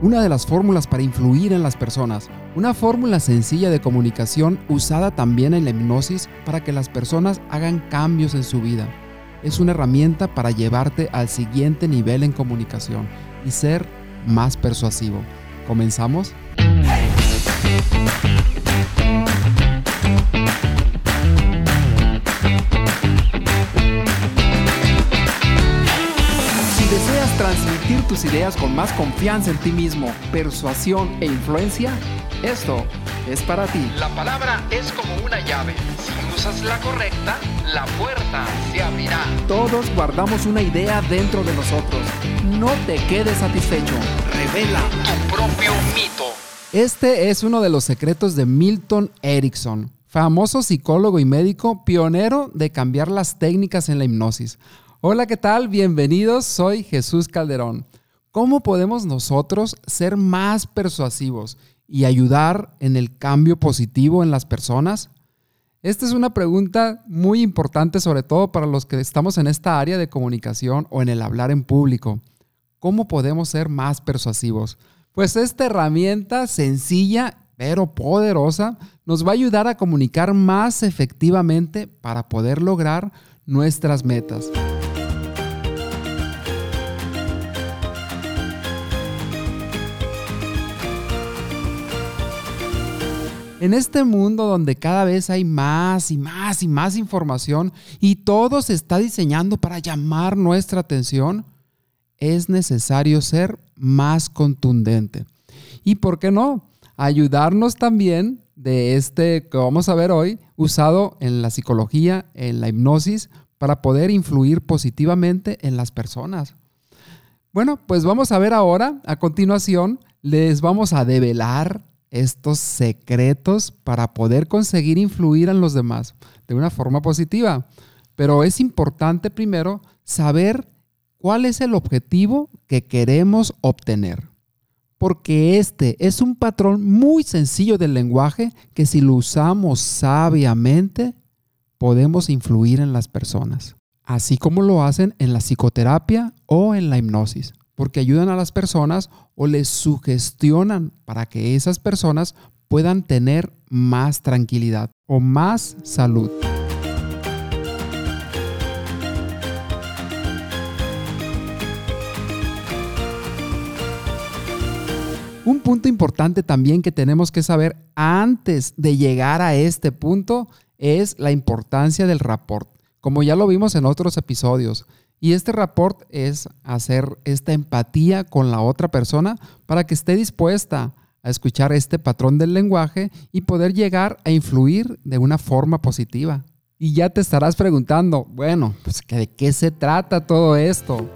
una de las fórmulas para influir en las personas, una fórmula sencilla de comunicación usada también en la hipnosis para que las personas hagan cambios en su vida. Es una herramienta para llevarte al siguiente nivel en comunicación y ser más persuasivo. ¿Comenzamos? Transmitir tus ideas con más confianza en ti mismo, persuasión e influencia, esto es para ti. La palabra es como una llave. Si usas la correcta, la puerta se abrirá. Todos guardamos una idea dentro de nosotros. No te quedes satisfecho. Revela tu propio mito. Este es uno de los secretos de Milton Erickson, famoso psicólogo y médico pionero de cambiar las técnicas en la hipnosis. Hola, ¿qué tal? Bienvenidos, soy Jesús Calderón. ¿Cómo podemos nosotros ser más persuasivos y ayudar en el cambio positivo en las personas? Esta es una pregunta muy importante, sobre todo para los que estamos en esta área de comunicación o en el hablar en público. ¿Cómo podemos ser más persuasivos? Pues esta herramienta sencilla pero poderosa nos va a ayudar a comunicar más efectivamente para poder lograr nuestras metas. En este mundo donde cada vez hay más y más y más información y todo se está diseñando para llamar nuestra atención, es necesario ser más contundente. ¿Y por qué no? Ayudarnos también de este que vamos a ver hoy, usado en la psicología, en la hipnosis, para poder influir positivamente en las personas. Bueno, pues vamos a ver ahora, a continuación, les vamos a develar estos secretos para poder conseguir influir en los demás de una forma positiva. Pero es importante primero saber cuál es el objetivo que queremos obtener. Porque este es un patrón muy sencillo del lenguaje que si lo usamos sabiamente podemos influir en las personas, así como lo hacen en la psicoterapia o en la hipnosis porque ayudan a las personas o les sugestionan para que esas personas puedan tener más tranquilidad o más salud. Un punto importante también que tenemos que saber antes de llegar a este punto es la importancia del rapport, como ya lo vimos en otros episodios. Y este rapport es hacer esta empatía con la otra persona para que esté dispuesta a escuchar este patrón del lenguaje y poder llegar a influir de una forma positiva. Y ya te estarás preguntando, bueno, pues ¿de qué se trata todo esto?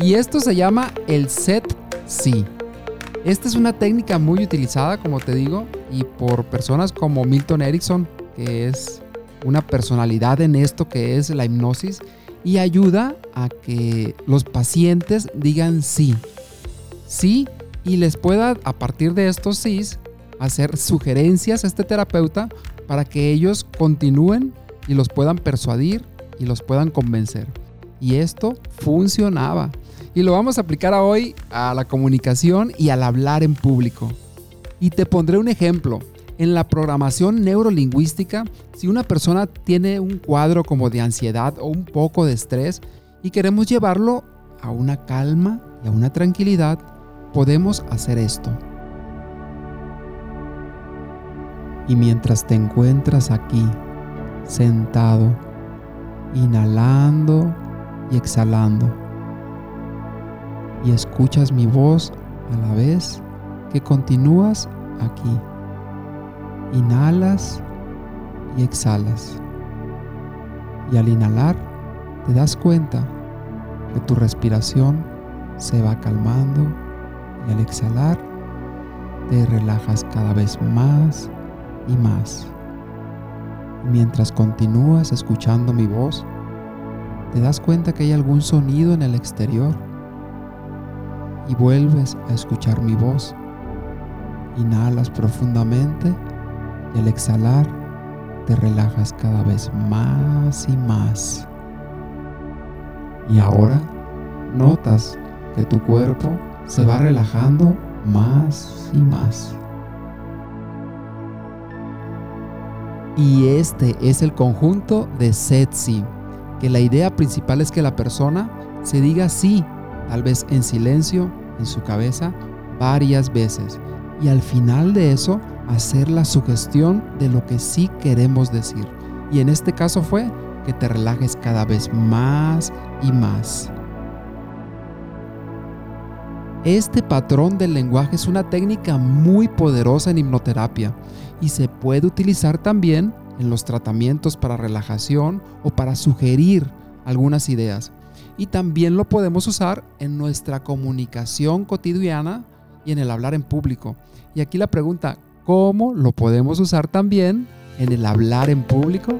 Y esto se llama el set sí. Esta es una técnica muy utilizada, como te digo, y por personas como Milton Erickson, que es una personalidad en esto que es la hipnosis y ayuda a que los pacientes digan sí. Sí y les pueda a partir de estos sí hacer sugerencias a este terapeuta para que ellos continúen y los puedan persuadir y los puedan convencer. Y esto funcionaba. Y lo vamos a aplicar hoy a la comunicación y al hablar en público. Y te pondré un ejemplo. En la programación neurolingüística, si una persona tiene un cuadro como de ansiedad o un poco de estrés y queremos llevarlo a una calma y a una tranquilidad, podemos hacer esto. Y mientras te encuentras aquí, sentado, inhalando y exhalando, y escuchas mi voz a la vez que continúas aquí Inhalas y exhalas. Y al inhalar te das cuenta que tu respiración se va calmando y al exhalar te relajas cada vez más y más. mientras continúas escuchando mi voz, te das cuenta que hay algún sonido en el exterior y vuelves a escuchar mi voz. Inhalas profundamente al exhalar te relajas cada vez más y más. Y ahora notas que tu cuerpo se va relajando más y más. Y este es el conjunto de Setsi, que la idea principal es que la persona se diga sí, tal vez en silencio, en su cabeza, varias veces. Y al final de eso, hacer la sugestión de lo que sí queremos decir. Y en este caso fue que te relajes cada vez más y más. Este patrón del lenguaje es una técnica muy poderosa en hipnoterapia y se puede utilizar también en los tratamientos para relajación o para sugerir algunas ideas. Y también lo podemos usar en nuestra comunicación cotidiana y en el hablar en público. Y aquí la pregunta, ¿cómo lo podemos usar también en el hablar en público?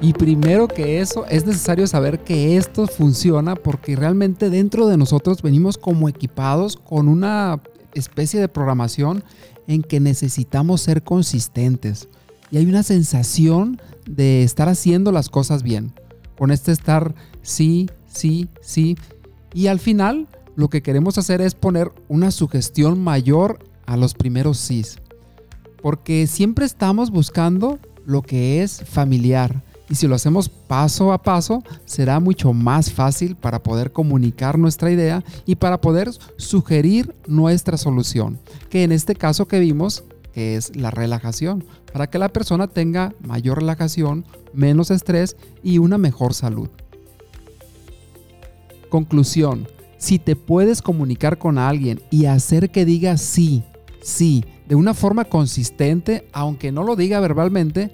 Y primero que eso, es necesario saber que esto funciona porque realmente dentro de nosotros venimos como equipados con una especie de programación en que necesitamos ser consistentes. Y hay una sensación de estar haciendo las cosas bien. Con este estar sí, sí, sí. Y al final lo que queremos hacer es poner una sugestión mayor a los primeros sís. Porque siempre estamos buscando lo que es familiar y si lo hacemos paso a paso, será mucho más fácil para poder comunicar nuestra idea y para poder sugerir nuestra solución, que en este caso que vimos, que es la relajación, para que la persona tenga mayor relajación, menos estrés y una mejor salud. Conclusión, si te puedes comunicar con alguien y hacer que diga sí, sí, de una forma consistente, aunque no lo diga verbalmente,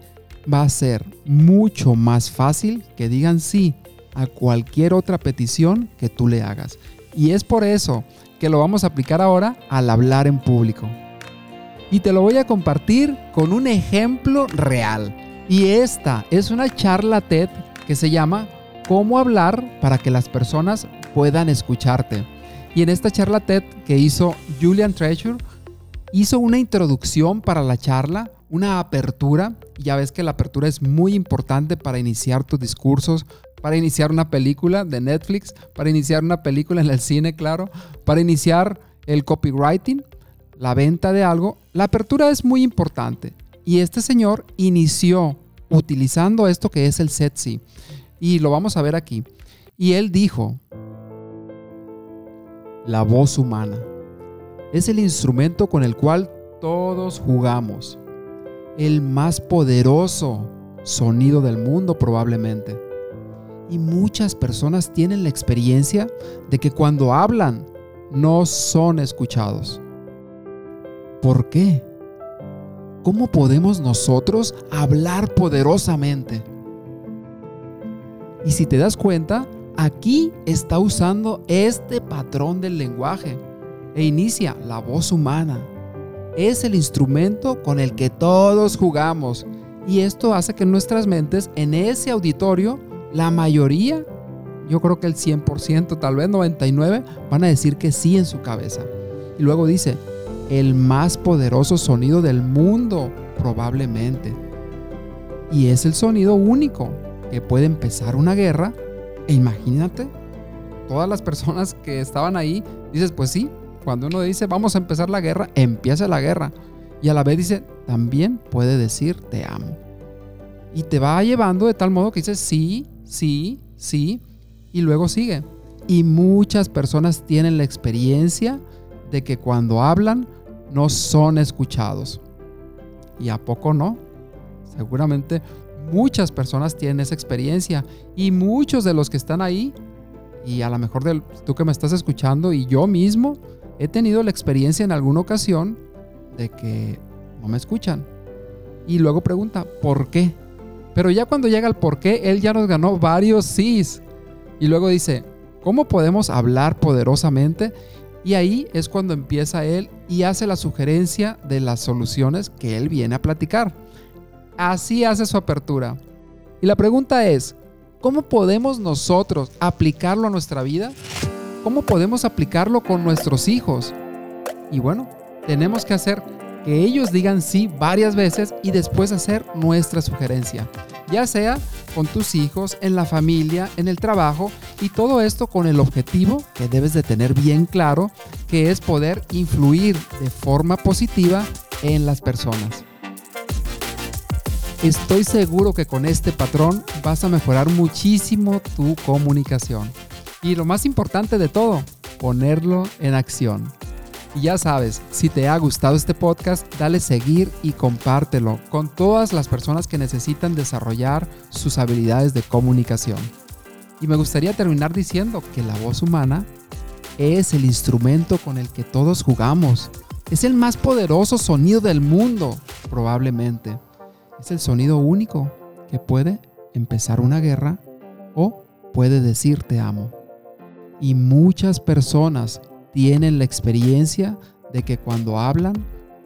va a ser mucho más fácil que digan sí a cualquier otra petición que tú le hagas. Y es por eso que lo vamos a aplicar ahora al hablar en público. Y te lo voy a compartir con un ejemplo real. Y esta es una charla TED que se llama Cómo hablar para que las personas puedan escucharte. Y en esta charla TED que hizo Julian Treasure, hizo una introducción para la charla una apertura. Ya ves que la apertura es muy importante para iniciar tus discursos, para iniciar una película de Netflix, para iniciar una película en el cine, claro, para iniciar el copywriting, la venta de algo. La apertura es muy importante. Y este señor inició utilizando esto que es el SETSI. Y lo vamos a ver aquí. Y él dijo, la voz humana es el instrumento con el cual todos jugamos el más poderoso sonido del mundo probablemente. Y muchas personas tienen la experiencia de que cuando hablan no son escuchados. ¿Por qué? ¿Cómo podemos nosotros hablar poderosamente? Y si te das cuenta, aquí está usando este patrón del lenguaje e inicia la voz humana, es el instrumento con el que todos jugamos. Y esto hace que nuestras mentes en ese auditorio, la mayoría, yo creo que el 100%, tal vez 99%, van a decir que sí en su cabeza. Y luego dice, el más poderoso sonido del mundo, probablemente. Y es el sonido único que puede empezar una guerra. E imagínate, todas las personas que estaban ahí, dices, pues sí, cuando uno dice vamos a empezar la guerra, empieza la guerra. Y a la vez dice, también puede decir te amo. Y te va llevando de tal modo que dices sí, sí, sí, y luego sigue. Y muchas personas tienen la experiencia de que cuando hablan no son escuchados. ¿Y a poco no? Seguramente muchas personas tienen esa experiencia y muchos de los que están ahí, y a lo mejor tú que me estás escuchando y yo mismo, he tenido la experiencia en alguna ocasión de que no me escuchan. Y luego pregunta, ¿por qué? Pero ya cuando llega el por qué, él ya nos ganó varios sís. Y luego dice, ¿cómo podemos hablar poderosamente? Y ahí es cuando empieza él y hace la sugerencia de las soluciones que él viene a platicar. Así hace su apertura. Y la pregunta es, ¿cómo podemos nosotros aplicarlo a nuestra vida? ¿Cómo podemos aplicarlo con nuestros hijos? Y bueno, tenemos que hacer que ellos digan sí varias veces y después hacer nuestra sugerencia. ya sea con tus hijos, en la familia, en el trabajo y todo esto con el objetivo que debes de tener bien claro, que es poder influir de forma positiva en las personas. Estoy seguro que con este patrón vas a mejorar muchísimo tu comunicación. Y lo más importante de todo, ponerlo en acción. Y ya sabes, si te ha gustado este podcast, dale seguir y compártelo con todas las personas que necesitan desarrollar sus habilidades de comunicación. Y me gustaría terminar diciendo que la voz humana es el instrumento con el que todos jugamos. Es el más poderoso sonido del mundo, probablemente. Es el sonido único que puede empezar una guerra o puede decir te amo. Y muchas personas tienen la experiencia de que cuando hablan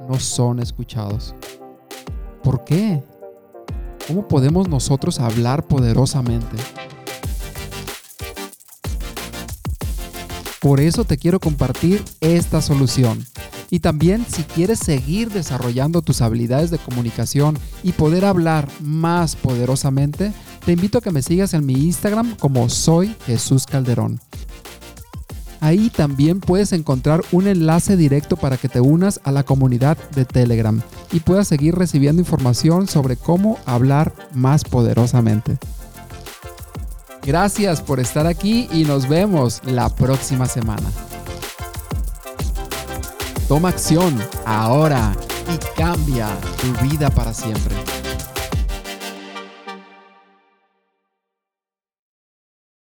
no son escuchados. ¿Por qué? ¿Cómo podemos nosotros hablar poderosamente? Por eso te quiero compartir esta solución. Y también si quieres seguir desarrollando tus habilidades de comunicación y poder hablar más poderosamente, te invito a que me sigas en mi Instagram como soy Jesús Calderón. Ahí también puedes encontrar un enlace directo para que te unas a la comunidad de Telegram y puedas seguir recibiendo información sobre cómo hablar más poderosamente. Gracias por estar aquí y nos vemos la próxima semana. Toma acción ahora y cambia tu vida para siempre.